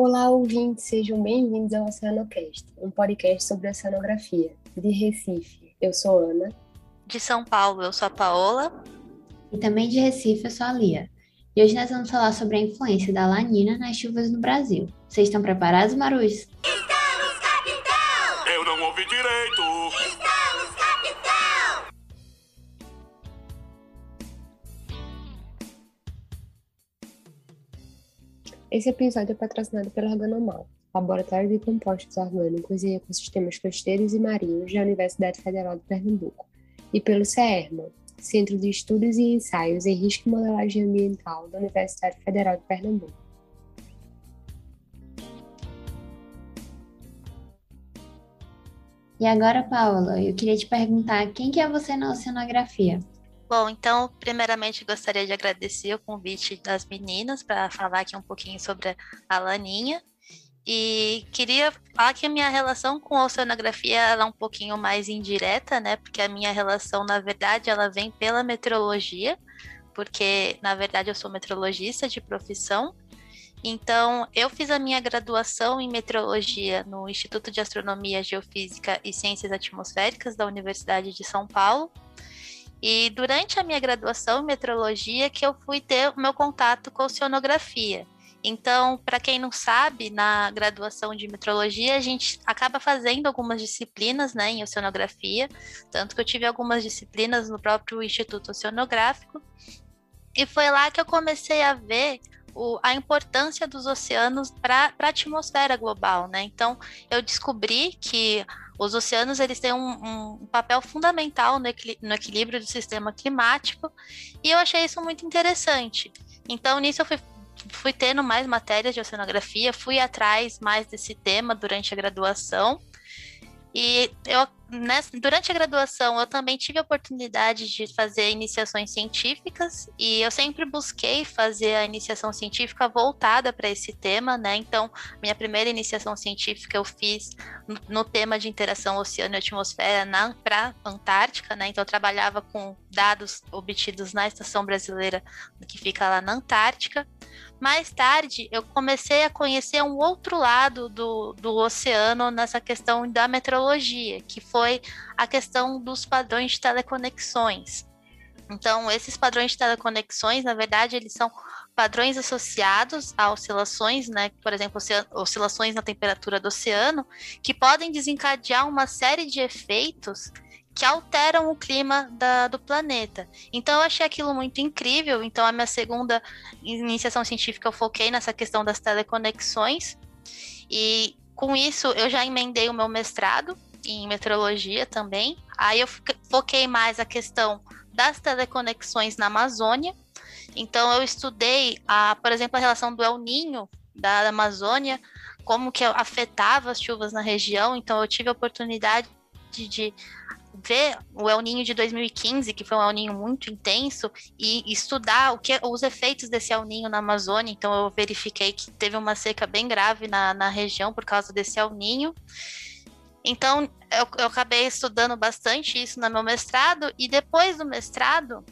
Olá, ouvintes, sejam bem-vindos ao Oceanocast, um podcast sobre oceanografia. De Recife, eu sou Ana. De São Paulo, eu sou a Paola. E também de Recife, eu sou a Lia. E hoje nós vamos falar sobre a influência da lanina nas chuvas no Brasil. Vocês estão preparados, Marus? Estamos, capitão! Eu não ouvi direito! Esse episódio é patrocinado pela Organomal, Laboratório de Compostos Orgânicos e Ecossistemas Costeiros e Marinhos da Universidade Federal de Pernambuco, e pelo CERMA, Centro de Estudos e Ensaios em Risco e Modelagem Ambiental da Universidade Federal de Pernambuco. E agora, Paula, eu queria te perguntar quem que é você na oceanografia? Bom, então, primeiramente gostaria de agradecer o convite das meninas para falar aqui um pouquinho sobre a Laninha. E queria falar que a minha relação com a oceanografia é um pouquinho mais indireta, né? Porque a minha relação, na verdade, ela vem pela meteorologia, porque, na verdade, eu sou meteorologista de profissão. Então, eu fiz a minha graduação em meteorologia no Instituto de Astronomia, Geofísica e Ciências Atmosféricas da Universidade de São Paulo. E durante a minha graduação em meteorologia que eu fui ter o meu contato com oceanografia. Então, para quem não sabe, na graduação de metrologia, a gente acaba fazendo algumas disciplinas né, em oceanografia, tanto que eu tive algumas disciplinas no próprio Instituto Oceanográfico, e foi lá que eu comecei a ver o, a importância dos oceanos para a atmosfera global. Né? Então, eu descobri que os oceanos eles têm um, um papel fundamental no, no equilíbrio do sistema climático, e eu achei isso muito interessante. Então, nisso eu fui fui tendo mais matérias de oceanografia, fui atrás mais desse tema durante a graduação. E eu nessa, durante a graduação, eu também tive a oportunidade de fazer iniciações científicas e eu sempre busquei fazer a iniciação científica voltada para esse tema, né? Então, minha primeira iniciação científica eu fiz no, no tema de interação oceano e atmosfera para Antártica, né? Então, eu trabalhava com dados obtidos na estação brasileira que fica lá na Antártica. Mais tarde, eu comecei a conhecer um outro lado do, do oceano nessa questão da meteorologia, que foi foi a questão dos padrões de teleconexões. Então, esses padrões de teleconexões, na verdade, eles são padrões associados a oscilações, né? Por exemplo, oscilações na temperatura do oceano, que podem desencadear uma série de efeitos que alteram o clima da, do planeta. Então, eu achei aquilo muito incrível. Então, a minha segunda iniciação científica eu foquei nessa questão das teleconexões. E com isso, eu já emendei o meu mestrado em meteorologia também. Aí eu foquei mais a questão das teleconexões na Amazônia. Então eu estudei, a, por exemplo, a relação do El Ninho da Amazônia, como que afetava as chuvas na região. Então eu tive a oportunidade de, de ver o El Ninho de 2015, que foi um El Ninho muito intenso, e estudar o que os efeitos desse El Ninho na Amazônia. Então eu verifiquei que teve uma seca bem grave na, na região por causa desse El Ninho. Então, eu, eu acabei estudando bastante isso no meu mestrado, e depois do mestrado,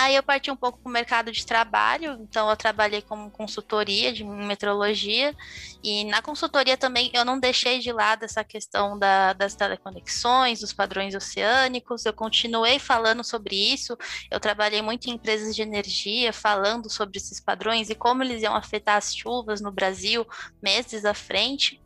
Aí eu parti um pouco para o mercado de trabalho, então eu trabalhei como consultoria de metrologia, e na consultoria também eu não deixei de lado essa questão da, das teleconexões, dos padrões oceânicos, eu continuei falando sobre isso, eu trabalhei muito em empresas de energia, falando sobre esses padrões e como eles iam afetar as chuvas no Brasil meses à frente.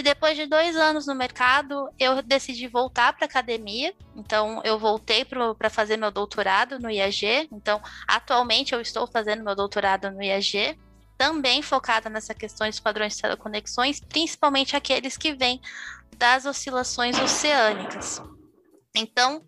E depois de dois anos no mercado, eu decidi voltar para academia. Então, eu voltei para fazer meu doutorado no IAG. Então, atualmente eu estou fazendo meu doutorado no IAG, também focada nessa questão dos padrões de teleconexões, principalmente aqueles que vêm das oscilações oceânicas. Então,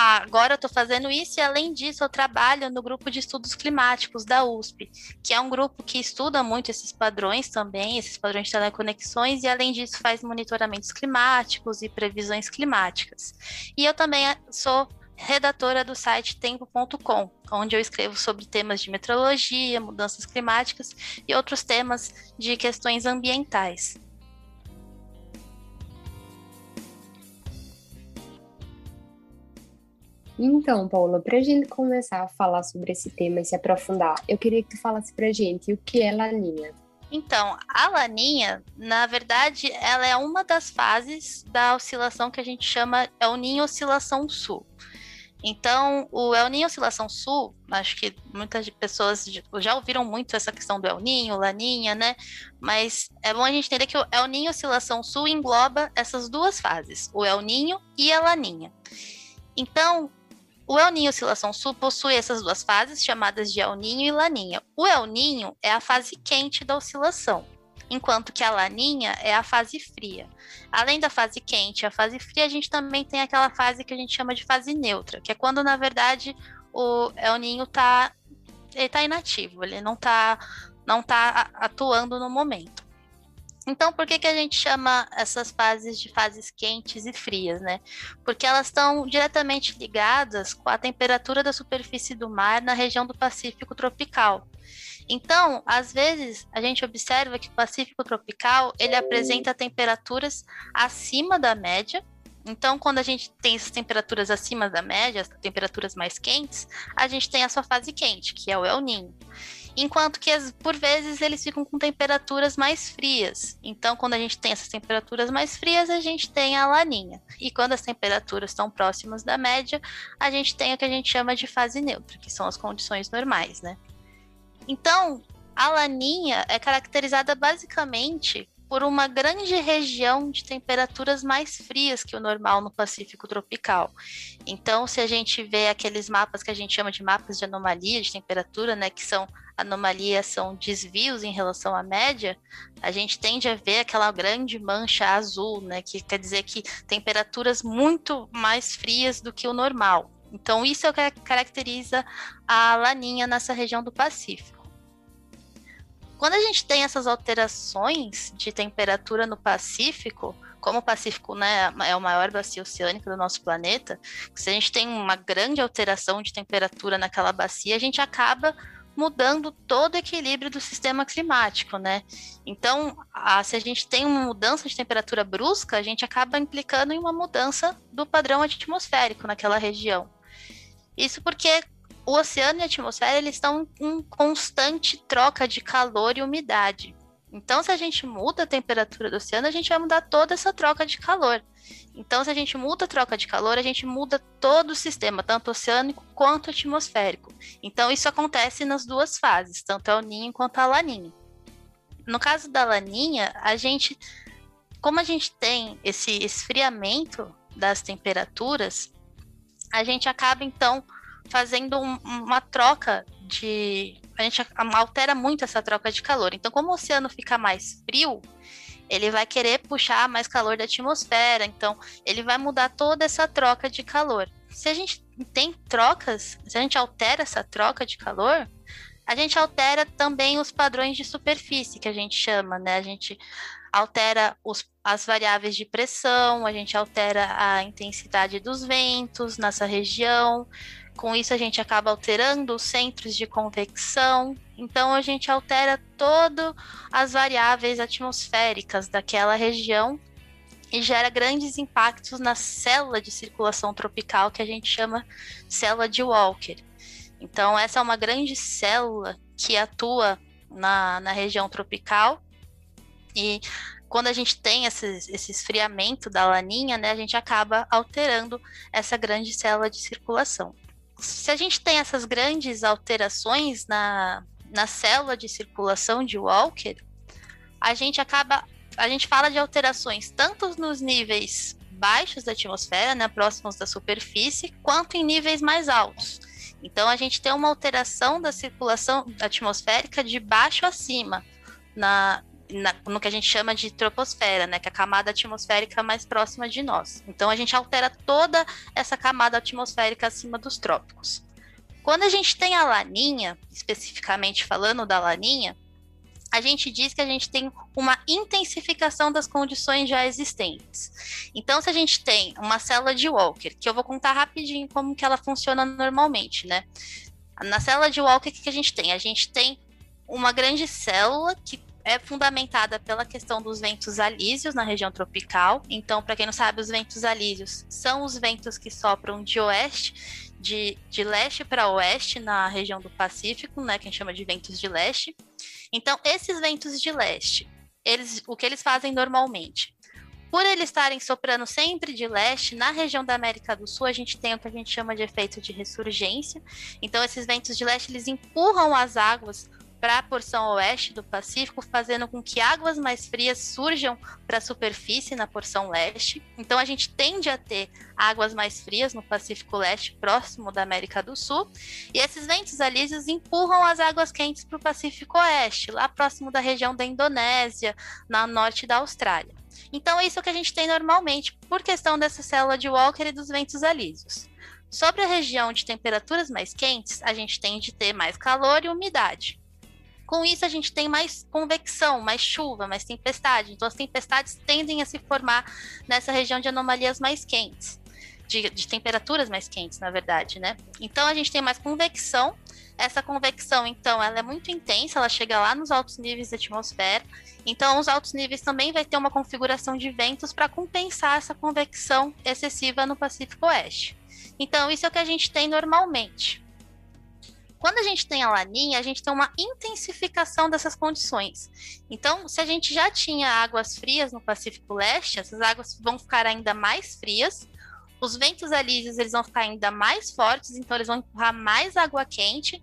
agora eu estou fazendo isso e, além disso, eu trabalho no grupo de estudos climáticos da USP, que é um grupo que estuda muito esses padrões também, esses padrões de teleconexões, e, além disso, faz monitoramentos climáticos e previsões climáticas. E eu também eh, sou redatora do site tempo.com, onde eu escrevo sobre temas de meteorologia, mudanças climáticas e outros temas de questões ambientais. Então, Paula, para a gente começar a falar sobre esse tema e se aprofundar, eu queria que tu falasse para a gente o que é laninha. Então, a laninha, na verdade, ela é uma das fases da oscilação que a gente chama El Niño Oscilação Sul. Então, o El Niño Oscilação Sul, acho que muitas pessoas já ouviram muito essa questão do El Niño, Laninha, né? Mas é bom a gente entender que o El Niño Oscilação Sul engloba essas duas fases, o El Niño e a Laninha. Então, o El Niño Oscilação Sul possui essas duas fases chamadas de El Niño e Laninha. O El Niño é a fase quente da oscilação, enquanto que a Laninha é a fase fria. Além da fase quente e a fase fria, a gente também tem aquela fase que a gente chama de fase neutra, que é quando, na verdade, o El Niño está tá inativo, ele não está não tá atuando no momento. Então, por que, que a gente chama essas fases de fases quentes e frias, né? Porque elas estão diretamente ligadas com a temperatura da superfície do mar na região do Pacífico tropical. Então, às vezes, a gente observa que o Pacífico tropical ele apresenta temperaturas acima da média. Então, quando a gente tem essas temperaturas acima da média, as temperaturas mais quentes, a gente tem a sua fase quente, que é o El Niño. Enquanto que, por vezes, eles ficam com temperaturas mais frias. Então, quando a gente tem essas temperaturas mais frias, a gente tem a laninha. E quando as temperaturas estão próximas da média, a gente tem o que a gente chama de fase neutra, que são as condições normais, né? Então, a laninha é caracterizada basicamente por uma grande região de temperaturas mais frias que o normal no Pacífico tropical. Então, se a gente vê aqueles mapas que a gente chama de mapas de anomalia de temperatura, né, que são anomalias, são desvios em relação à média, a gente tende a ver aquela grande mancha azul, né, que quer dizer que temperaturas muito mais frias do que o normal. Então, isso é o que caracteriza a laninha nessa região do Pacífico. Quando a gente tem essas alterações de temperatura no Pacífico, como o Pacífico né, é o maior bacia oceânica do nosso planeta, se a gente tem uma grande alteração de temperatura naquela bacia, a gente acaba mudando todo o equilíbrio do sistema climático, né? Então, a, se a gente tem uma mudança de temperatura brusca, a gente acaba implicando em uma mudança do padrão atmosférico naquela região. Isso porque o oceano e a atmosfera eles estão em constante troca de calor e umidade. Então, se a gente muda a temperatura do oceano, a gente vai mudar toda essa troca de calor. Então, se a gente muda a troca de calor, a gente muda todo o sistema, tanto oceânico quanto atmosférico. Então, isso acontece nas duas fases, tanto a Ninho quanto a Laninha. No caso da Laninha, a gente, como a gente tem esse esfriamento das temperaturas, a gente acaba então fazendo um, uma troca de. A gente altera muito essa troca de calor. Então, como o oceano fica mais frio, ele vai querer puxar mais calor da atmosfera. Então, ele vai mudar toda essa troca de calor. Se a gente tem trocas, se a gente altera essa troca de calor, a gente altera também os padrões de superfície, que a gente chama, né? A gente altera os, as variáveis de pressão, a gente altera a intensidade dos ventos nessa região. Com isso, a gente acaba alterando os centros de convecção. Então, a gente altera todas as variáveis atmosféricas daquela região e gera grandes impactos na célula de circulação tropical que a gente chama célula de Walker. Então, essa é uma grande célula que atua na, na região tropical e quando a gente tem esse, esse esfriamento da laninha, né, a gente acaba alterando essa grande célula de circulação se a gente tem essas grandes alterações na, na célula de circulação de Walker, a gente acaba. A gente fala de alterações tanto nos níveis baixos da atmosfera, né, próximos da superfície, quanto em níveis mais altos. Então a gente tem uma alteração da circulação atmosférica de baixo a cima, na, na, no que a gente chama de troposfera, né, que é a camada atmosférica mais próxima de nós. Então a gente altera toda essa camada atmosférica acima dos trópicos. Quando a gente tem a laninha, especificamente falando da laninha, a gente diz que a gente tem uma intensificação das condições já existentes. Então, se a gente tem uma célula de Walker, que eu vou contar rapidinho como que ela funciona normalmente, né? Na célula de Walker, o que, a gente tem? A gente tem uma grande célula que é fundamentada pela questão dos ventos alísios na região tropical. Então, para quem não sabe, os ventos alísios são os ventos que sopram de oeste, de, de leste para oeste na região do Pacífico, né, que a gente chama de ventos de leste. Então, esses ventos de leste, eles, o que eles fazem normalmente? Por eles estarem soprando sempre de leste, na região da América do Sul, a gente tem o que a gente chama de efeito de ressurgência. Então, esses ventos de leste, eles empurram as águas para a porção oeste do Pacífico, fazendo com que águas mais frias surjam para a superfície na porção leste. Então a gente tende a ter águas mais frias no Pacífico Leste, próximo da América do Sul, e esses ventos alísios empurram as águas quentes para o Pacífico Oeste, lá próximo da região da Indonésia, na norte da Austrália. Então é isso que a gente tem normalmente por questão dessa célula de Walker e dos ventos alísios. Sobre a região de temperaturas mais quentes, a gente tende a ter mais calor e umidade. Com isso, a gente tem mais convecção, mais chuva, mais tempestade. Então, as tempestades tendem a se formar nessa região de anomalias mais quentes, de, de temperaturas mais quentes, na verdade, né? Então, a gente tem mais convecção. Essa convecção, então, ela é muito intensa, ela chega lá nos altos níveis da atmosfera. Então, os altos níveis também vai ter uma configuração de ventos para compensar essa convecção excessiva no Pacífico Oeste. Então, isso é o que a gente tem normalmente. Quando a gente tem a laninha, a gente tem uma intensificação dessas condições. Então, se a gente já tinha águas frias no Pacífico Leste, essas águas vão ficar ainda mais frias. Os ventos alísios eles vão ficar ainda mais fortes, então eles vão empurrar mais água quente.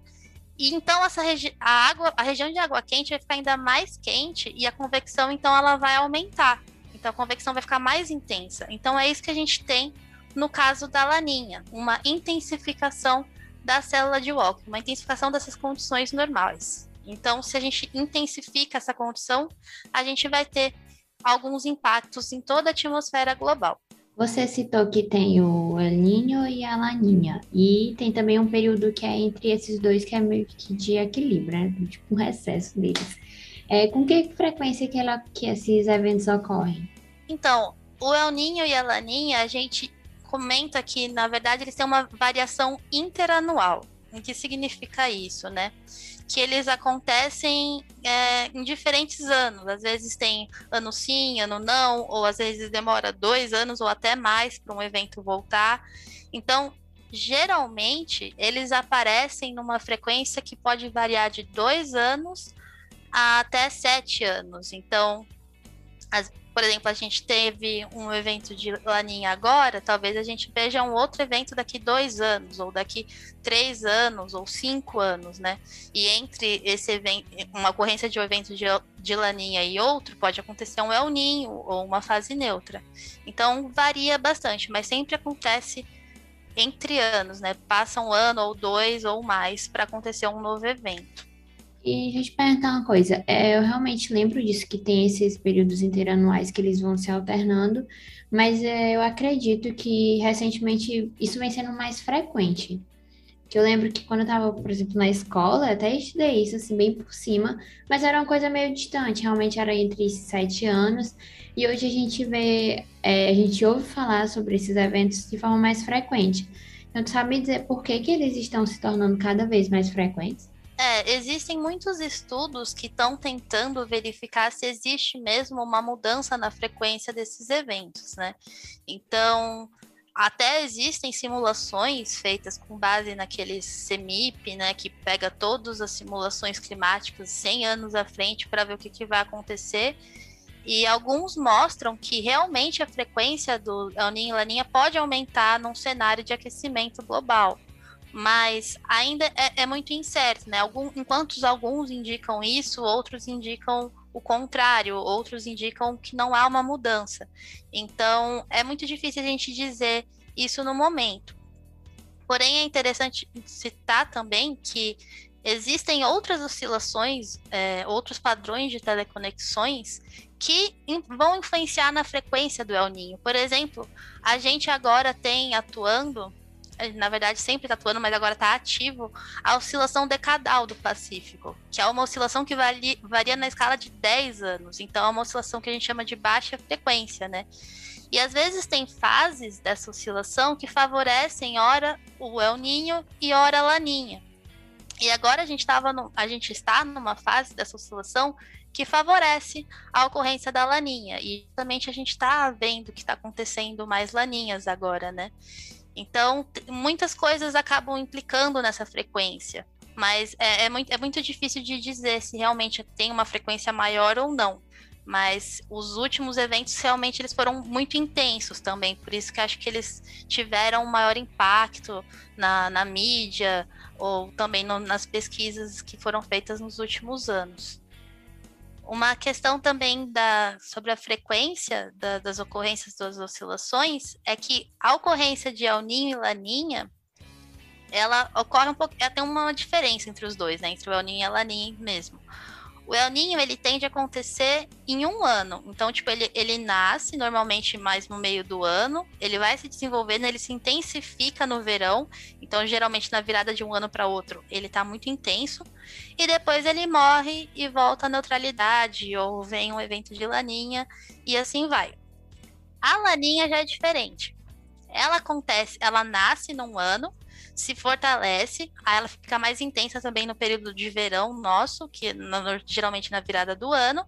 E então essa a água, a região de água quente vai ficar ainda mais quente e a convecção então ela vai aumentar. Então a convecção vai ficar mais intensa. Então é isso que a gente tem no caso da laninha, uma intensificação da célula de Walker, uma intensificação dessas condições normais. Então, se a gente intensifica essa condição, a gente vai ter alguns impactos em toda a atmosfera global. Você citou que tem o El Niño e a Laninha, e tem também um período que é entre esses dois que é meio que de equilíbrio, né? Tipo um recesso deles. É, com que frequência que, ela, que esses eventos ocorrem? Então, o El Niño e a Laninha, a gente comenta que, na verdade, eles têm uma variação interanual. O que significa isso, né? Que eles acontecem é, em diferentes anos. Às vezes tem ano sim, ano não, ou às vezes demora dois anos ou até mais para um evento voltar. Então, geralmente, eles aparecem numa frequência que pode variar de dois anos a até sete anos. Então, as, por exemplo, a gente teve um evento de Laninha agora, talvez a gente veja um outro evento daqui dois anos, ou daqui três anos, ou cinco anos, né? E entre esse evento, uma ocorrência de um evento de, de Laninha e outro, pode acontecer um El Ninho ou uma fase neutra. Então varia bastante, mas sempre acontece entre anos, né? Passa um ano ou dois ou mais para acontecer um novo evento. E deixa eu te perguntar uma coisa, é, eu realmente lembro disso, que tem esses períodos interanuais que eles vão se alternando, mas é, eu acredito que recentemente isso vem sendo mais frequente. Que eu lembro que quando eu estava, por exemplo, na escola, até estudei isso, assim, bem por cima, mas era uma coisa meio distante, realmente era entre sete anos, e hoje a gente vê, é, a gente ouve falar sobre esses eventos de forma mais frequente. Então, tu sabe dizer por que, que eles estão se tornando cada vez mais frequentes? É, existem muitos estudos que estão tentando verificar se existe mesmo uma mudança na frequência desses eventos, né? Então, até existem simulações feitas com base naquele CEMIP, né, que pega todas as simulações climáticas 100 anos à frente para ver o que, que vai acontecer. E alguns mostram que realmente a frequência do El Niño e Laninha pode aumentar num cenário de aquecimento global mas ainda é, é muito incerto, né? Algum, enquanto alguns indicam isso, outros indicam o contrário, outros indicam que não há uma mudança. Então, é muito difícil a gente dizer isso no momento. Porém, é interessante citar também que existem outras oscilações, é, outros padrões de teleconexões que vão influenciar na frequência do El Ninho. Por exemplo, a gente agora tem atuando na verdade sempre está atuando, mas agora está ativo, a oscilação decadal do Pacífico, que é uma oscilação que varia, varia na escala de 10 anos. Então é uma oscilação que a gente chama de baixa frequência, né? E às vezes tem fases dessa oscilação que favorecem ora o El Ninho e ora a Laninha. E agora a gente, tava no, a gente está numa fase dessa oscilação que favorece a ocorrência da laninha. E justamente a gente está vendo que está acontecendo mais laninhas agora, né? Então, muitas coisas acabam implicando nessa frequência. Mas é, é, muito, é muito difícil de dizer se realmente tem uma frequência maior ou não. Mas os últimos eventos realmente eles foram muito intensos também, por isso que acho que eles tiveram um maior impacto na, na mídia ou também no, nas pesquisas que foram feitas nos últimos anos. Uma questão também da, sobre a frequência da, das ocorrências das oscilações é que a ocorrência de El Niño e Laninha ela ocorre um pouco, ela tem uma diferença entre os dois, né, entre o El Niño e a Laninha mesmo. O El Ninho, ele tende a acontecer em um ano. Então, tipo, ele, ele nasce normalmente mais no meio do ano, ele vai se desenvolvendo, ele se intensifica no verão. Então, geralmente, na virada de um ano para outro, ele tá muito intenso. E depois ele morre e volta à neutralidade, ou vem um evento de laninha, e assim vai. A laninha já é diferente. Ela acontece, ela nasce num ano, se fortalece, aí ela fica mais intensa também no período de verão nosso, que no, geralmente na virada do ano.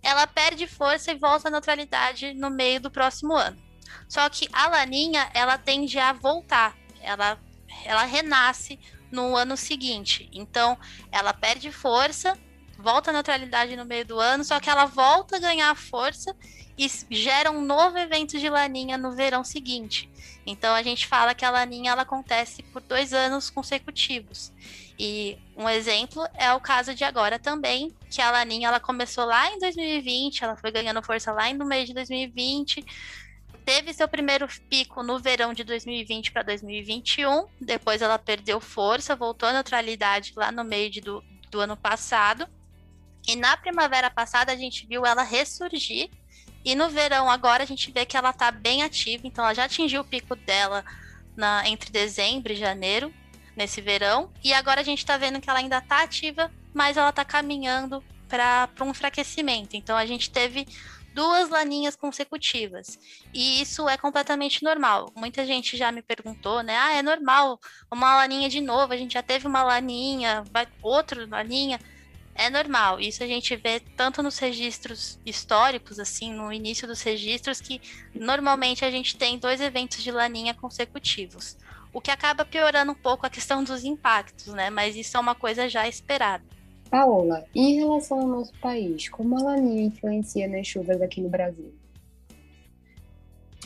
Ela perde força e volta à neutralidade no meio do próximo ano. Só que a laninha, ela tende a voltar, ela, ela renasce no ano seguinte. Então, ela perde força, volta à neutralidade no meio do ano, só que ela volta a ganhar força e gera um novo evento de laninha no verão seguinte. Então a gente fala que a laninha ela acontece por dois anos consecutivos. E um exemplo é o caso de agora também, que a laninha ela começou lá em 2020, ela foi ganhando força lá no mês de 2020, teve seu primeiro pico no verão de 2020 para 2021, depois ela perdeu força, voltou à neutralidade lá no meio de, do, do ano passado. E na primavera passada a gente viu ela ressurgir e no verão agora a gente vê que ela está bem ativa, então ela já atingiu o pico dela na, entre dezembro e janeiro, nesse verão. E agora a gente está vendo que ela ainda está ativa, mas ela está caminhando para um enfraquecimento. Então a gente teve duas laninhas consecutivas. E isso é completamente normal. Muita gente já me perguntou, né? Ah, é normal uma laninha de novo, a gente já teve uma laninha, vai outra laninha é normal. Isso a gente vê tanto nos registros históricos, assim, no início dos registros, que normalmente a gente tem dois eventos de laninha consecutivos. O que acaba piorando um pouco a questão dos impactos, né? Mas isso é uma coisa já esperada. Paola, em relação ao nosso país, como a laninha influencia nas chuvas aqui no Brasil?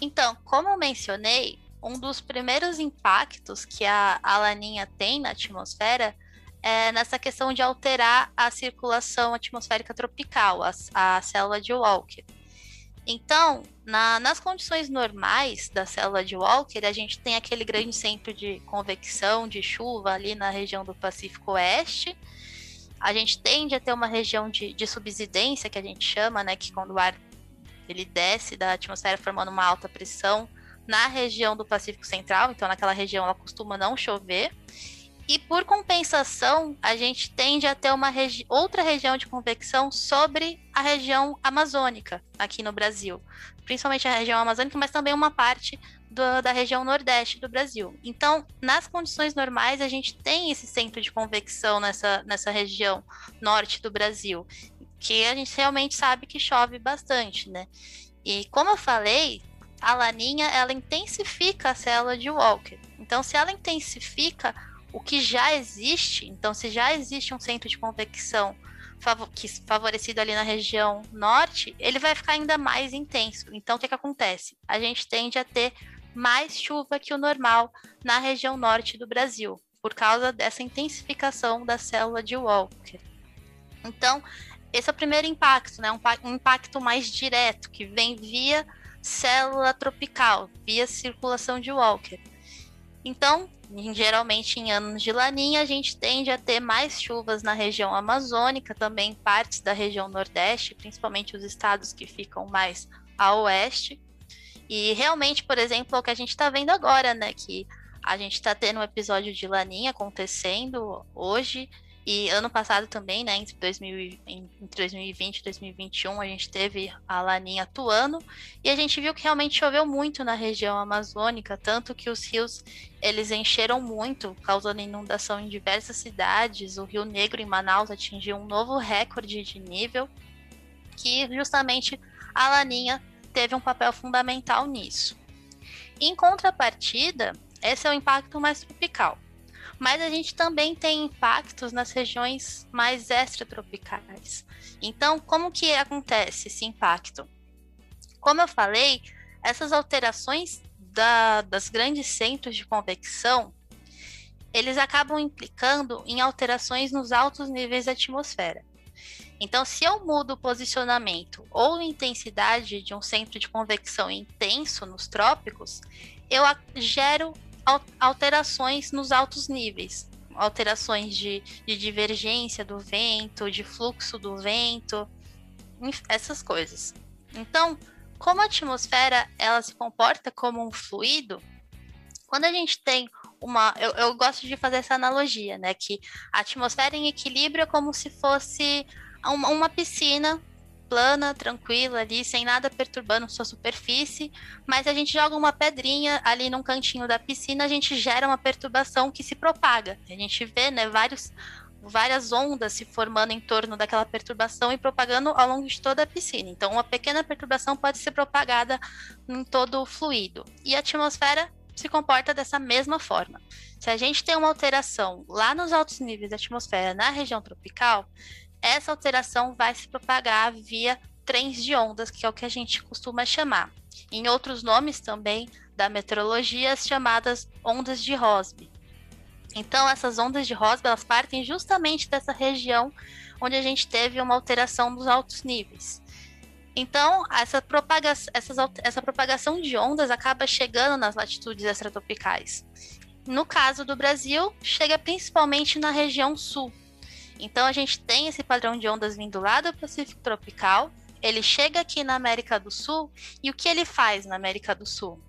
Então, como eu mencionei, um dos primeiros impactos que a, a laninha tem na atmosfera é, nessa questão de alterar a circulação atmosférica tropical, a, a célula de Walker. Então, na, nas condições normais da célula de Walker, a gente tem aquele grande centro de convecção de chuva ali na região do Pacífico Oeste. A gente tende a ter uma região de, de subsidência, que a gente chama, né, que quando o ar ele desce da atmosfera formando uma alta pressão na região do Pacífico Central, então naquela região ela costuma não chover. E por compensação, a gente tende a ter uma regi outra região de convecção sobre a região amazônica aqui no Brasil, principalmente a região amazônica, mas também uma parte do, da região nordeste do Brasil. Então, nas condições normais, a gente tem esse centro de convecção nessa, nessa região norte do Brasil, que a gente realmente sabe que chove bastante, né? E como eu falei, a laninha ela intensifica a célula de Walker. Então, se ela intensifica, o que já existe, então se já existe um centro de convecção que favorecido ali na região norte, ele vai ficar ainda mais intenso. Então o que, que acontece? A gente tende a ter mais chuva que o normal na região norte do Brasil, por causa dessa intensificação da célula de Walker. Então, esse é o primeiro impacto, né? Um, impacto mais direto, que vem via célula tropical, via circulação de Walker. Então, geralmente em anos de laninha, a gente tende a ter mais chuvas na região amazônica, também partes da região nordeste, principalmente os estados que ficam mais a oeste. E realmente, por exemplo, é o que a gente está vendo agora, né? Que a gente está tendo um episódio de laninha acontecendo hoje e ano passado também, né, entre, 2000, entre 2020 e 2021, a gente teve a laninha atuando e a gente viu que realmente choveu muito na região amazônica, tanto que os rios eles encheram muito, causando inundação em diversas cidades. O Rio Negro em Manaus atingiu um novo recorde de nível, que justamente a laninha teve um papel fundamental nisso. Em contrapartida, esse é o impacto mais tropical. Mas a gente também tem impactos nas regiões mais extratropicais. Então, como que acontece esse impacto? Como eu falei, essas alterações da, das grandes centros de convecção, eles acabam implicando em alterações nos altos níveis da atmosfera. Então, se eu mudo o posicionamento ou intensidade de um centro de convecção intenso nos trópicos, eu gero alterações nos altos níveis, alterações de, de divergência do vento, de fluxo do vento, essas coisas. Então, como a atmosfera ela se comporta como um fluido, quando a gente tem uma. Eu, eu gosto de fazer essa analogia, né? Que a atmosfera em equilíbrio é como se fosse uma, uma piscina plana, tranquila ali, sem nada perturbando sua superfície, mas a gente joga uma pedrinha ali num cantinho da piscina, a gente gera uma perturbação que se propaga. A gente vê, né, vários, várias ondas se formando em torno daquela perturbação e propagando ao longo de toda a piscina. Então, uma pequena perturbação pode ser propagada em todo o fluido. E a atmosfera se comporta dessa mesma forma. Se a gente tem uma alteração lá nos altos níveis da atmosfera na região tropical, essa alteração vai se propagar via trens de ondas, que é o que a gente costuma chamar. Em outros nomes também da meteorologia, as chamadas ondas de Rossby. Então, essas ondas de Rossby, elas partem justamente dessa região onde a gente teve uma alteração dos altos níveis. Então, essa, propaga essas, essa propagação de ondas acaba chegando nas latitudes extratropicais. No caso do Brasil, chega principalmente na região sul, então a gente tem esse padrão de ondas vindo lá do Pacífico tropical, ele chega aqui na América do Sul e o que ele faz na América do Sul?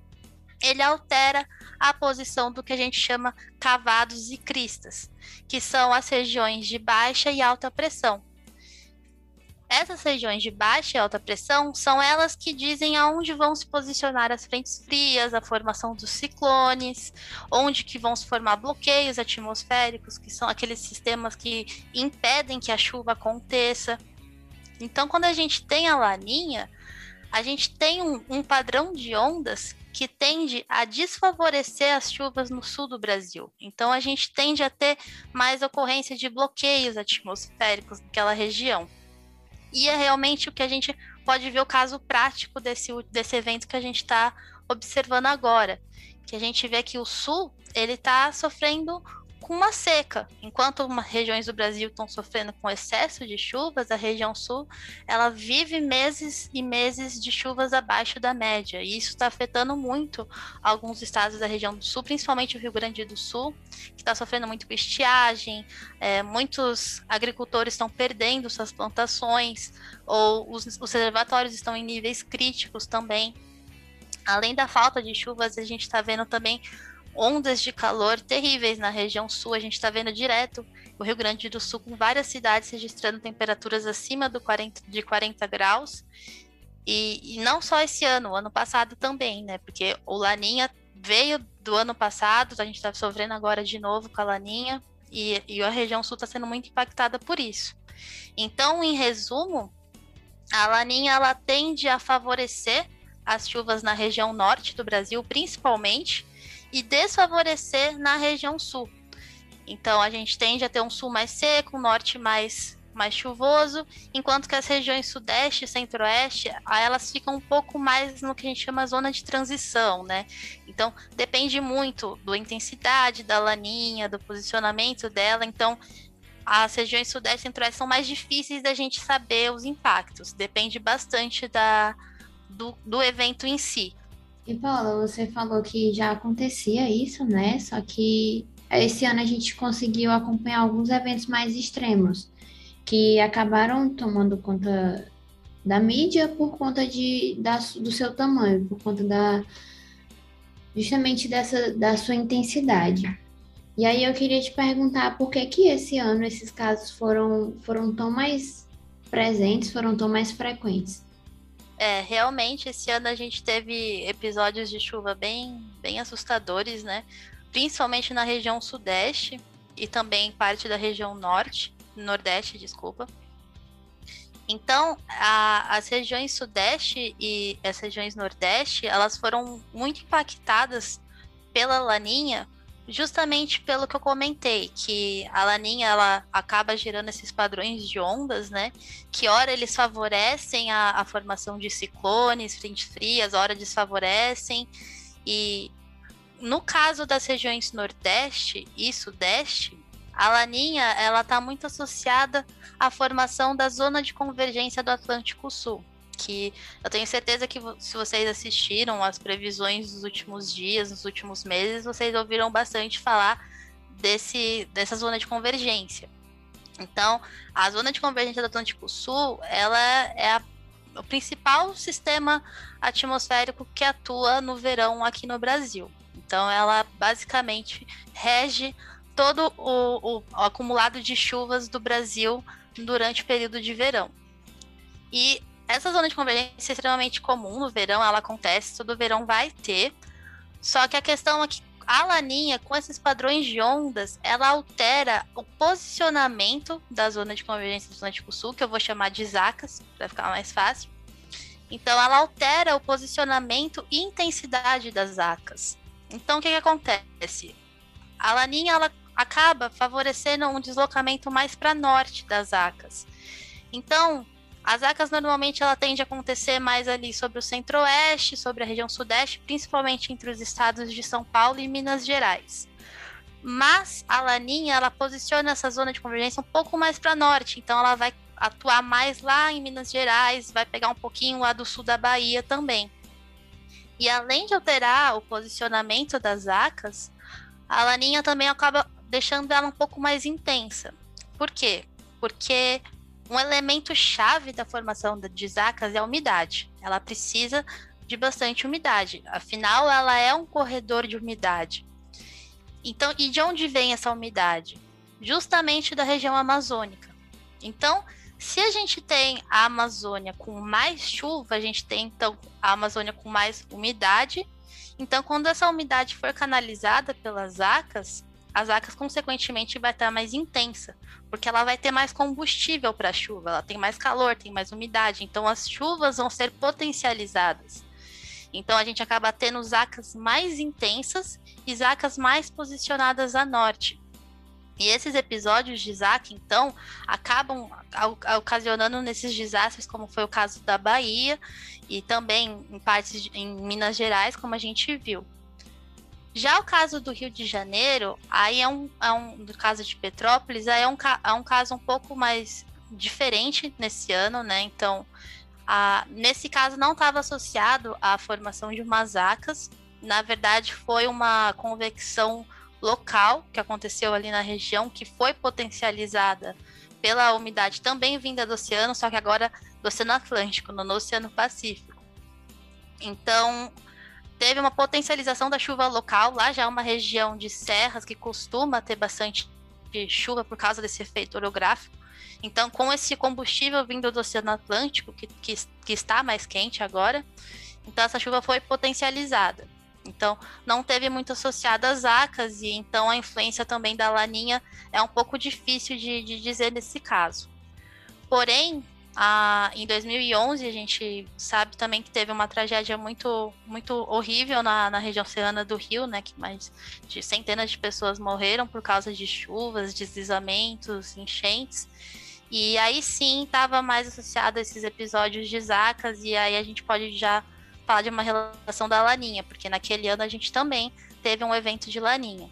Ele altera a posição do que a gente chama cavados e cristas, que são as regiões de baixa e alta pressão. Essas regiões de baixa e alta pressão são elas que dizem aonde vão se posicionar as frentes frias, a formação dos ciclones, onde que vão se formar bloqueios atmosféricos, que são aqueles sistemas que impedem que a chuva aconteça. Então, quando a gente tem a laninha, a gente tem um, um padrão de ondas que tende a desfavorecer as chuvas no sul do Brasil. Então, a gente tende a ter mais ocorrência de bloqueios atmosféricos naquela região. E é realmente o que a gente pode ver o caso prático desse, desse evento que a gente está observando agora. Que a gente vê que o sul ele está sofrendo com uma seca. Enquanto regiões do Brasil estão sofrendo com excesso de chuvas, a região sul ela vive meses e meses de chuvas abaixo da média. E isso está afetando muito alguns estados da região do sul, principalmente o Rio Grande do Sul, que está sofrendo muito com estiagem. É, muitos agricultores estão perdendo suas plantações, ou os, os reservatórios estão em níveis críticos também. Além da falta de chuvas, a gente está vendo também ondas de calor terríveis na região sul. A gente está vendo direto o Rio Grande do Sul com várias cidades registrando temperaturas acima do 40, de 40 graus. E, e não só esse ano, o ano passado também, né? Porque o Laninha veio do ano passado, a gente está sofrendo agora de novo com a Laninha, e, e a região sul está sendo muito impactada por isso. Então, em resumo, a Laninha ela tende a favorecer as chuvas na região norte do Brasil, principalmente, e desfavorecer na região sul. Então a gente tende a ter um sul mais seco, um norte mais mais chuvoso, enquanto que as regiões sudeste e centro-oeste, elas ficam um pouco mais no que a gente chama zona de transição, né? Então, depende muito da intensidade da laninha, do posicionamento dela. Então, as regiões sudeste e centro-oeste são mais difíceis da gente saber os impactos. Depende bastante da, do, do evento em si. E Paula, você falou que já acontecia isso, né? Só que esse ano a gente conseguiu acompanhar alguns eventos mais extremos que acabaram tomando conta da mídia por conta de, da, do seu tamanho, por conta da justamente dessa da sua intensidade. E aí eu queria te perguntar por que que esse ano esses casos foram foram tão mais presentes, foram tão mais frequentes. É, realmente, esse ano a gente teve episódios de chuva bem, bem assustadores, né? Principalmente na região sudeste e também parte da região norte, nordeste, desculpa. Então, a, as regiões sudeste e as regiões nordeste, elas foram muito impactadas pela laninha, justamente pelo que eu comentei, que a laninha ela acaba gerando esses padrões de ondas, né? Que ora eles favorecem a, a formação de ciclones, frentes frias, ora desfavorecem. E no caso das regiões Nordeste e Sudeste, a laninha ela está muito associada à formação da zona de convergência do Atlântico Sul que eu tenho certeza que se vocês assistiram as previsões dos últimos dias, nos últimos meses, vocês ouviram bastante falar desse, dessa zona de convergência. Então, a zona de convergência do Atlântico Sul, ela é a, o principal sistema atmosférico que atua no verão aqui no Brasil. Então, ela basicamente rege todo o, o, o acumulado de chuvas do Brasil durante o período de verão. E essa zona de convergência é extremamente comum no verão, ela acontece, todo verão vai ter. Só que a questão é que a laninha, com esses padrões de ondas, ela altera o posicionamento da zona de convergência do Atlântico Sul, que eu vou chamar de zacas, para ficar mais fácil. Então, ela altera o posicionamento e intensidade das zacas. Então, o que, que acontece? A laninha ela acaba favorecendo um deslocamento mais para norte das zacas. Então, as acas normalmente ela tende a acontecer mais ali sobre o centro-oeste, sobre a região sudeste, principalmente entre os estados de São Paulo e Minas Gerais. Mas a laninha ela posiciona essa zona de convergência um pouco mais para norte, então ela vai atuar mais lá em Minas Gerais, vai pegar um pouquinho lá do sul da Bahia também. E além de alterar o posicionamento das acas, a laninha também acaba deixando ela um pouco mais intensa. Por quê? Porque um elemento chave da formação de zacas é a umidade. Ela precisa de bastante umidade. Afinal, ela é um corredor de umidade. Então, e de onde vem essa umidade? Justamente da região amazônica. Então, se a gente tem a Amazônia com mais chuva, a gente tem então a Amazônia com mais umidade. Então, quando essa umidade for canalizada pelas acas, as acas consequentemente vai estar mais intensa, porque ela vai ter mais combustível para a chuva, ela tem mais calor, tem mais umidade, então as chuvas vão ser potencializadas. Então a gente acaba tendo zacas mais intensas e zacas mais posicionadas a norte. E esses episódios de Zaca, então, acabam ocasionando nesses desastres, como foi o caso da Bahia e também em partes de, em Minas Gerais, como a gente viu. Já o caso do Rio de Janeiro, aí é um, é um do caso de Petrópolis, aí é um, é um caso um pouco mais diferente nesse ano, né? Então, a, nesse caso não estava associado à formação de masacas, na verdade foi uma convecção local que aconteceu ali na região, que foi potencializada pela umidade também vinda do oceano, só que agora do Oceano Atlântico, no Oceano Pacífico. Então, teve uma potencialização da chuva local. Lá já é uma região de serras que costuma ter bastante chuva por causa desse efeito orográfico. Então, com esse combustível vindo do Oceano Atlântico, que, que, que está mais quente agora, então essa chuva foi potencializada. Então, não teve muito associada às acas, e então a influência também da laninha é um pouco difícil de, de dizer nesse caso. Porém, ah, em 2011, a gente sabe também que teve uma tragédia muito, muito horrível na, na região serrana do Rio, né? Que mais de centenas de pessoas morreram por causa de chuvas, deslizamentos, enchentes. E aí sim estava mais associado a esses episódios de zacas, e aí a gente pode já falar de uma relação da laninha, porque naquele ano a gente também teve um evento de laninha.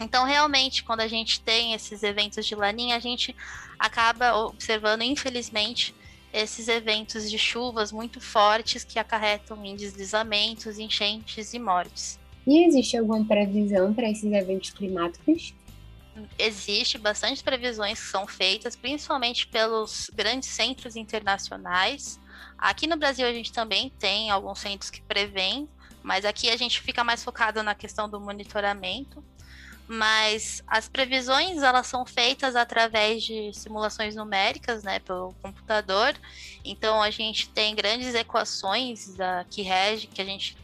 Então, realmente, quando a gente tem esses eventos de laninha, a gente acaba observando, infelizmente, esses eventos de chuvas muito fortes que acarretam em deslizamentos, enchentes e mortes. E existe alguma previsão para esses eventos climáticos? Existe bastante previsões que são feitas, principalmente pelos grandes centros internacionais. Aqui no Brasil a gente também tem alguns centros que prevêem, mas aqui a gente fica mais focado na questão do monitoramento mas as previsões elas são feitas através de simulações numéricas, né, pelo computador. Então a gente tem grandes equações da, que rege, que a gente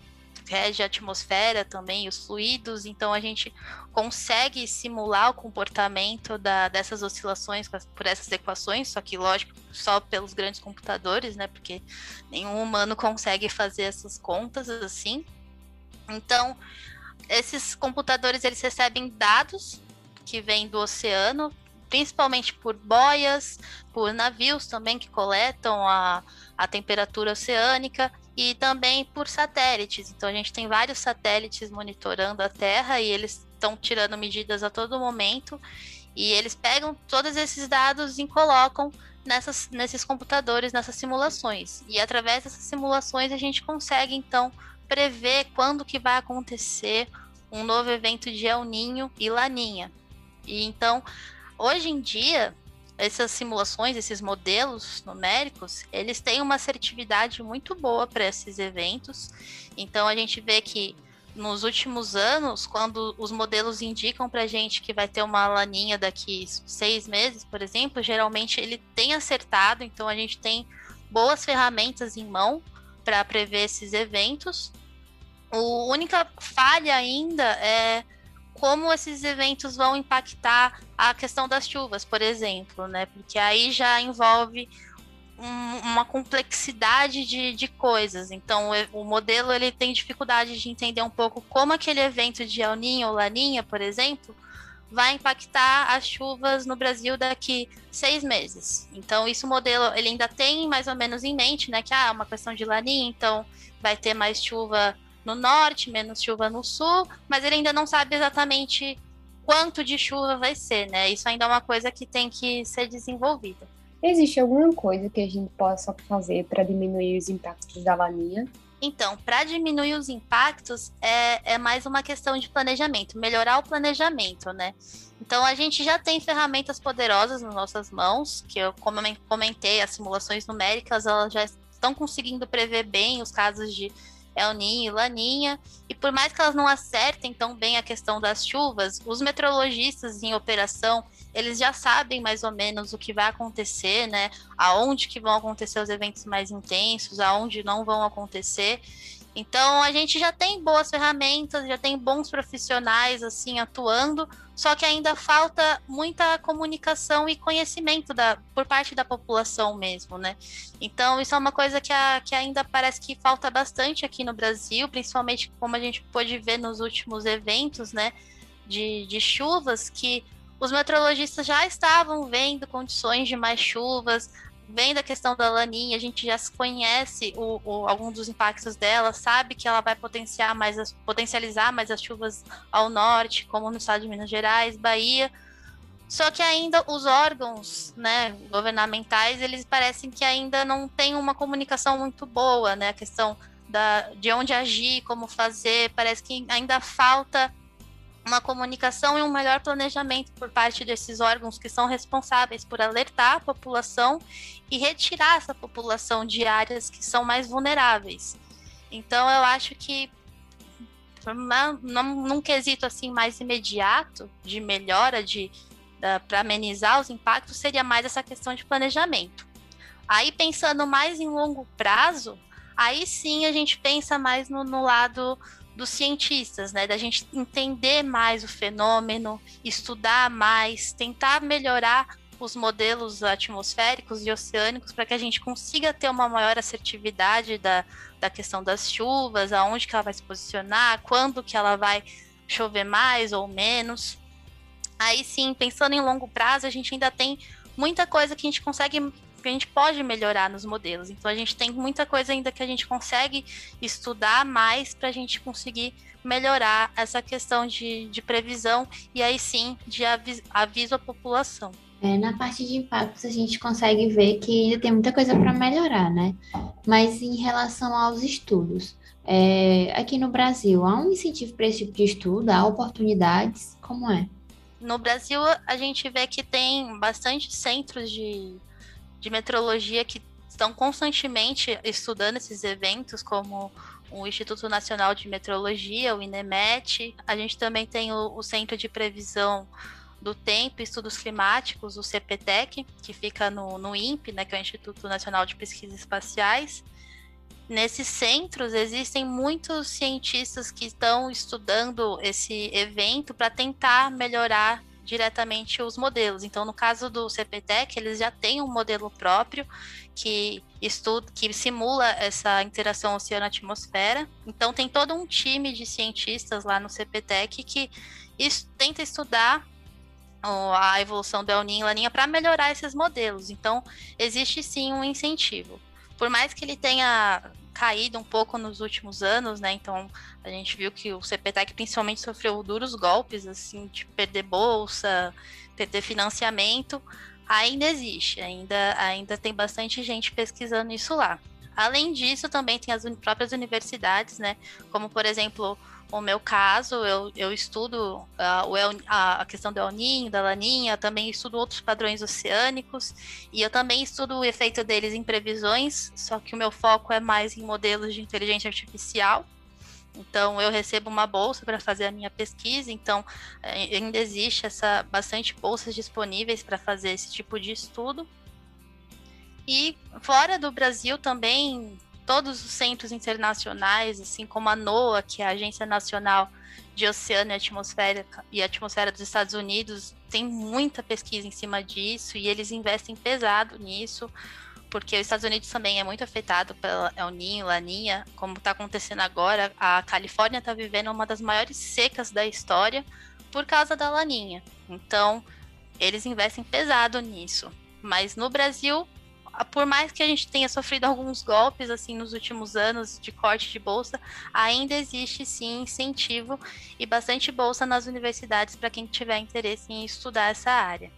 rege a atmosfera também, os fluidos. Então a gente consegue simular o comportamento da, dessas oscilações por essas equações, só que lógico só pelos grandes computadores, né, porque nenhum humano consegue fazer essas contas assim. Então esses computadores eles recebem dados que vêm do oceano, principalmente por boias, por navios também que coletam a, a temperatura oceânica e também por satélites. Então a gente tem vários satélites monitorando a Terra e eles estão tirando medidas a todo momento e eles pegam todos esses dados e colocam nessas, nesses computadores, nessas simulações. E através dessas simulações a gente consegue então prever quando que vai acontecer um novo evento de El Ninho e Laninha. E então, hoje em dia, essas simulações, esses modelos numéricos, eles têm uma assertividade muito boa para esses eventos. Então a gente vê que nos últimos anos, quando os modelos indicam para a gente que vai ter uma laninha daqui seis meses, por exemplo, geralmente ele tem acertado. Então a gente tem boas ferramentas em mão para prever esses eventos. A única falha ainda é como esses eventos vão impactar a questão das chuvas, por exemplo, né? Porque aí já envolve um, uma complexidade de, de coisas. Então, o, o, modelo ele tem dificuldade de entender um pouco como aquele evento de El Niño ou Laninha, por exemplo, vai impactar as chuvas no Brasil daqui seis meses. Então, isso o modelo ele ainda tem mais ou menos em mente, né? Que ah, é uma questão de Laninha, então vai ter mais chuva no norte, menos chuva no sul, mas ele ainda não sabe exatamente quanto de chuva vai ser, né? Isso ainda é uma coisa que tem que ser desenvolvida. Existe alguma coisa que a gente possa fazer para diminuir os impactos da laninha? Então, para diminuir os impactos, é, é mais uma questão de planejamento, melhorar o planejamento, né? Então, a gente já tem ferramentas poderosas nas nossas mãos, que eu, como eu comentei, as simulações numéricas, elas já estão conseguindo prever bem os casos de El Ninho e Laninha, e por mais que elas não acertem tão bem a questão das chuvas, os meteorologistas em operação, eles já sabem mais ou menos o que vai acontecer, né? Aonde que vão acontecer os eventos mais intensos, aonde não vão acontecer. Então a gente já tem boas ferramentas, já tem bons profissionais assim atuando, só que ainda falta muita comunicação e conhecimento da, por parte da população mesmo, né? Então isso é uma coisa que, a, que ainda parece que falta bastante aqui no Brasil, principalmente como a gente pôde ver nos últimos eventos, né? De, de chuvas, que os meteorologistas já estavam vendo condições de mais chuvas, vem da questão da laninha, a gente já conhece o, o, alguns dos impactos dela, sabe que ela vai potenciar mais as, potencializar mais as chuvas ao norte, como no estado de Minas Gerais, Bahia. Só que ainda os órgãos né, governamentais, eles parecem que ainda não têm uma comunicação muito boa, né? A questão da, de onde agir, como fazer, parece que ainda falta uma comunicação e um melhor planejamento por parte desses órgãos que são responsáveis por alertar a população e retirar essa população de áreas que são mais vulneráveis. Então, eu acho que num, num quesito assim mais imediato de melhora de para amenizar os impactos seria mais essa questão de planejamento. Aí pensando mais em longo prazo, aí sim a gente pensa mais no, no lado dos cientistas, né? Da gente entender mais o fenômeno, estudar mais, tentar melhorar os modelos atmosféricos e oceânicos para que a gente consiga ter uma maior assertividade da, da questão das chuvas, aonde que ela vai se posicionar, quando que ela vai chover mais ou menos. Aí sim, pensando em longo prazo, a gente ainda tem muita coisa que a gente consegue que a gente pode melhorar nos modelos. Então a gente tem muita coisa ainda que a gente consegue estudar mais para a gente conseguir melhorar essa questão de, de previsão e aí sim de aviso, aviso à população. É, na parte de impactos a gente consegue ver que ainda tem muita coisa para melhorar, né? Mas em relação aos estudos, é, aqui no Brasil, há um incentivo para esse tipo de estudo? Há oportunidades? Como é? No Brasil, a gente vê que tem bastante centros de, de meteorologia que estão constantemente estudando esses eventos, como o Instituto Nacional de Meteorologia, o INEMET. A gente também tem o, o Centro de Previsão do Tempo e Estudos Climáticos, o CPTEC, que fica no, no INPE, né, que é o Instituto Nacional de Pesquisas Espaciais. Nesses centros existem muitos cientistas que estão estudando esse evento para tentar melhorar diretamente os modelos. Então, no caso do CPTEC, eles já têm um modelo próprio que estuda, que simula essa interação oceano-atmosfera. Então, tem todo um time de cientistas lá no CPTEC que tenta estudar a evolução do El Niño e Laninha para melhorar esses modelos. Então, existe sim um incentivo. Por mais que ele tenha caído um pouco nos últimos anos, né? Então, a gente viu que o CPTEC principalmente sofreu duros golpes, assim, de perder bolsa, perder financiamento. Ainda existe, ainda, ainda tem bastante gente pesquisando isso lá. Além disso, também tem as próprias universidades, né? Como, por exemplo, o meu caso, eu, eu estudo uh, o a, a, questão do El Ninho, da Laninha, também estudo outros padrões oceânicos e eu também estudo o efeito deles em previsões, só que o meu foco é mais em modelos de inteligência artificial. Então, eu recebo uma bolsa para fazer a minha pesquisa, então eh, ainda existe essa bastante bolsas disponíveis para fazer esse tipo de estudo. E fora do Brasil também todos os centros internacionais, assim como a NOAA, que é a Agência Nacional de Oceano e Atmosfera, e Atmosfera dos Estados Unidos, tem muita pesquisa em cima disso e eles investem pesado nisso, porque os Estados Unidos também é muito afetado pela El Laninha, como está acontecendo agora. A Califórnia está vivendo uma das maiores secas da história por causa da Laninha. Então, eles investem pesado nisso. Mas no Brasil, por mais que a gente tenha sofrido alguns golpes assim nos últimos anos de corte de bolsa, ainda existe sim incentivo e bastante bolsa nas universidades para quem tiver interesse em estudar essa área.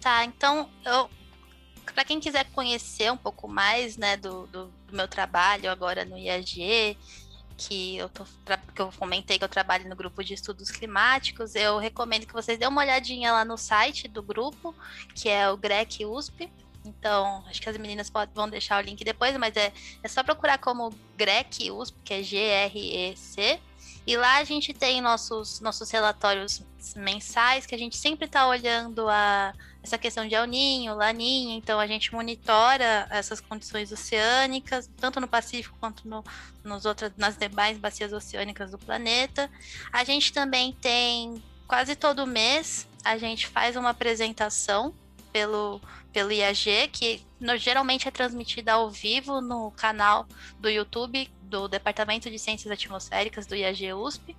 Tá, então eu para quem quiser conhecer um pouco mais né, do, do, do meu trabalho agora no IAG que eu, tô, que eu comentei que eu trabalho no grupo de estudos climáticos, eu recomendo que vocês dêem uma olhadinha lá no site do grupo, que é o GREC USP. Então, acho que as meninas podem, vão deixar o link depois, mas é, é só procurar como GREC USP, que é G-R-E-C. E lá a gente tem nossos, nossos relatórios mensais, que a gente sempre está olhando a, essa questão de El Ninho, Laninha, então a gente monitora essas condições oceânicas, tanto no Pacífico quanto no, nos outras, nas demais bacias oceânicas do planeta. A gente também tem, quase todo mês, a gente faz uma apresentação pelo, pelo IAG, que no, geralmente é transmitida ao vivo no canal do YouTube do Departamento de Ciências Atmosféricas do IAG USP.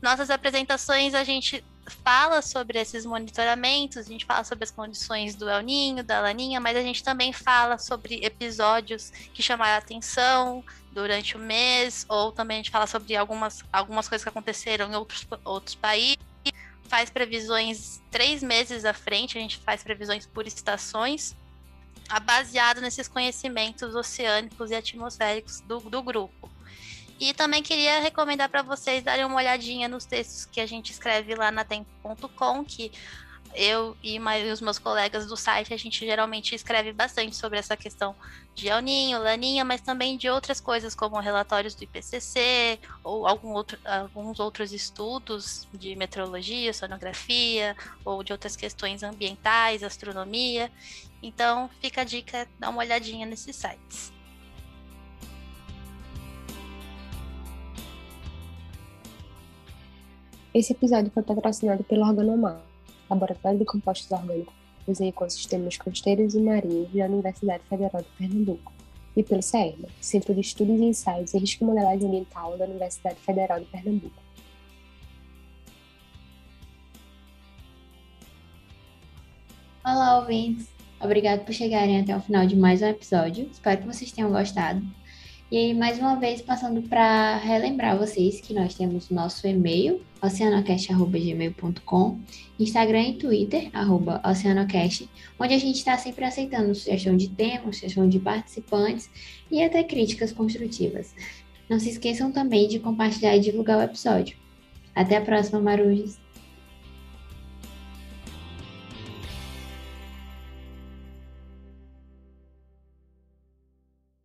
Nossas apresentações a gente fala sobre esses monitoramentos, a gente fala sobre as condições do El Ninho, da Laninha, mas a gente também fala sobre episódios que chamaram a atenção durante o mês, ou também a gente fala sobre algumas, algumas coisas que aconteceram em outros, outros países. Faz previsões três meses à frente, a gente faz previsões por estações baseado nesses conhecimentos oceânicos e atmosféricos do, do grupo. E também queria recomendar para vocês darem uma olhadinha nos textos que a gente escreve lá na tempo.com, que eu e os meus colegas do site, a gente geralmente escreve bastante sobre essa questão de El Ninho, Laninha, mas também de outras coisas como relatórios do IPCC ou algum outro, alguns outros estudos de meteorologia, sonografia ou de outras questões ambientais, astronomia. Então, fica a dica, dá uma olhadinha nesses sites. Esse episódio foi patrocinado pelo Organomar, Laboratório de Compostos Orgânicos em Ecossistemas Costeiros e Marinhos da Universidade Federal de Pernambuco, e pelo CERMA, Centro de Estudos e Ensaios em Risco e Modelagem Ambiental da Universidade Federal de Pernambuco. Olá, ouvintes! Obrigado por chegarem até o final de mais um episódio. Espero que vocês tenham gostado. E aí, mais uma vez, passando para relembrar vocês que nós temos nosso e-mail, oceanocast.gmail.com, Instagram e Twitter, arroba oceanocast, onde a gente está sempre aceitando sugestão de temas, sugestão de participantes e até críticas construtivas. Não se esqueçam também de compartilhar e divulgar o episódio. Até a próxima, Marujas!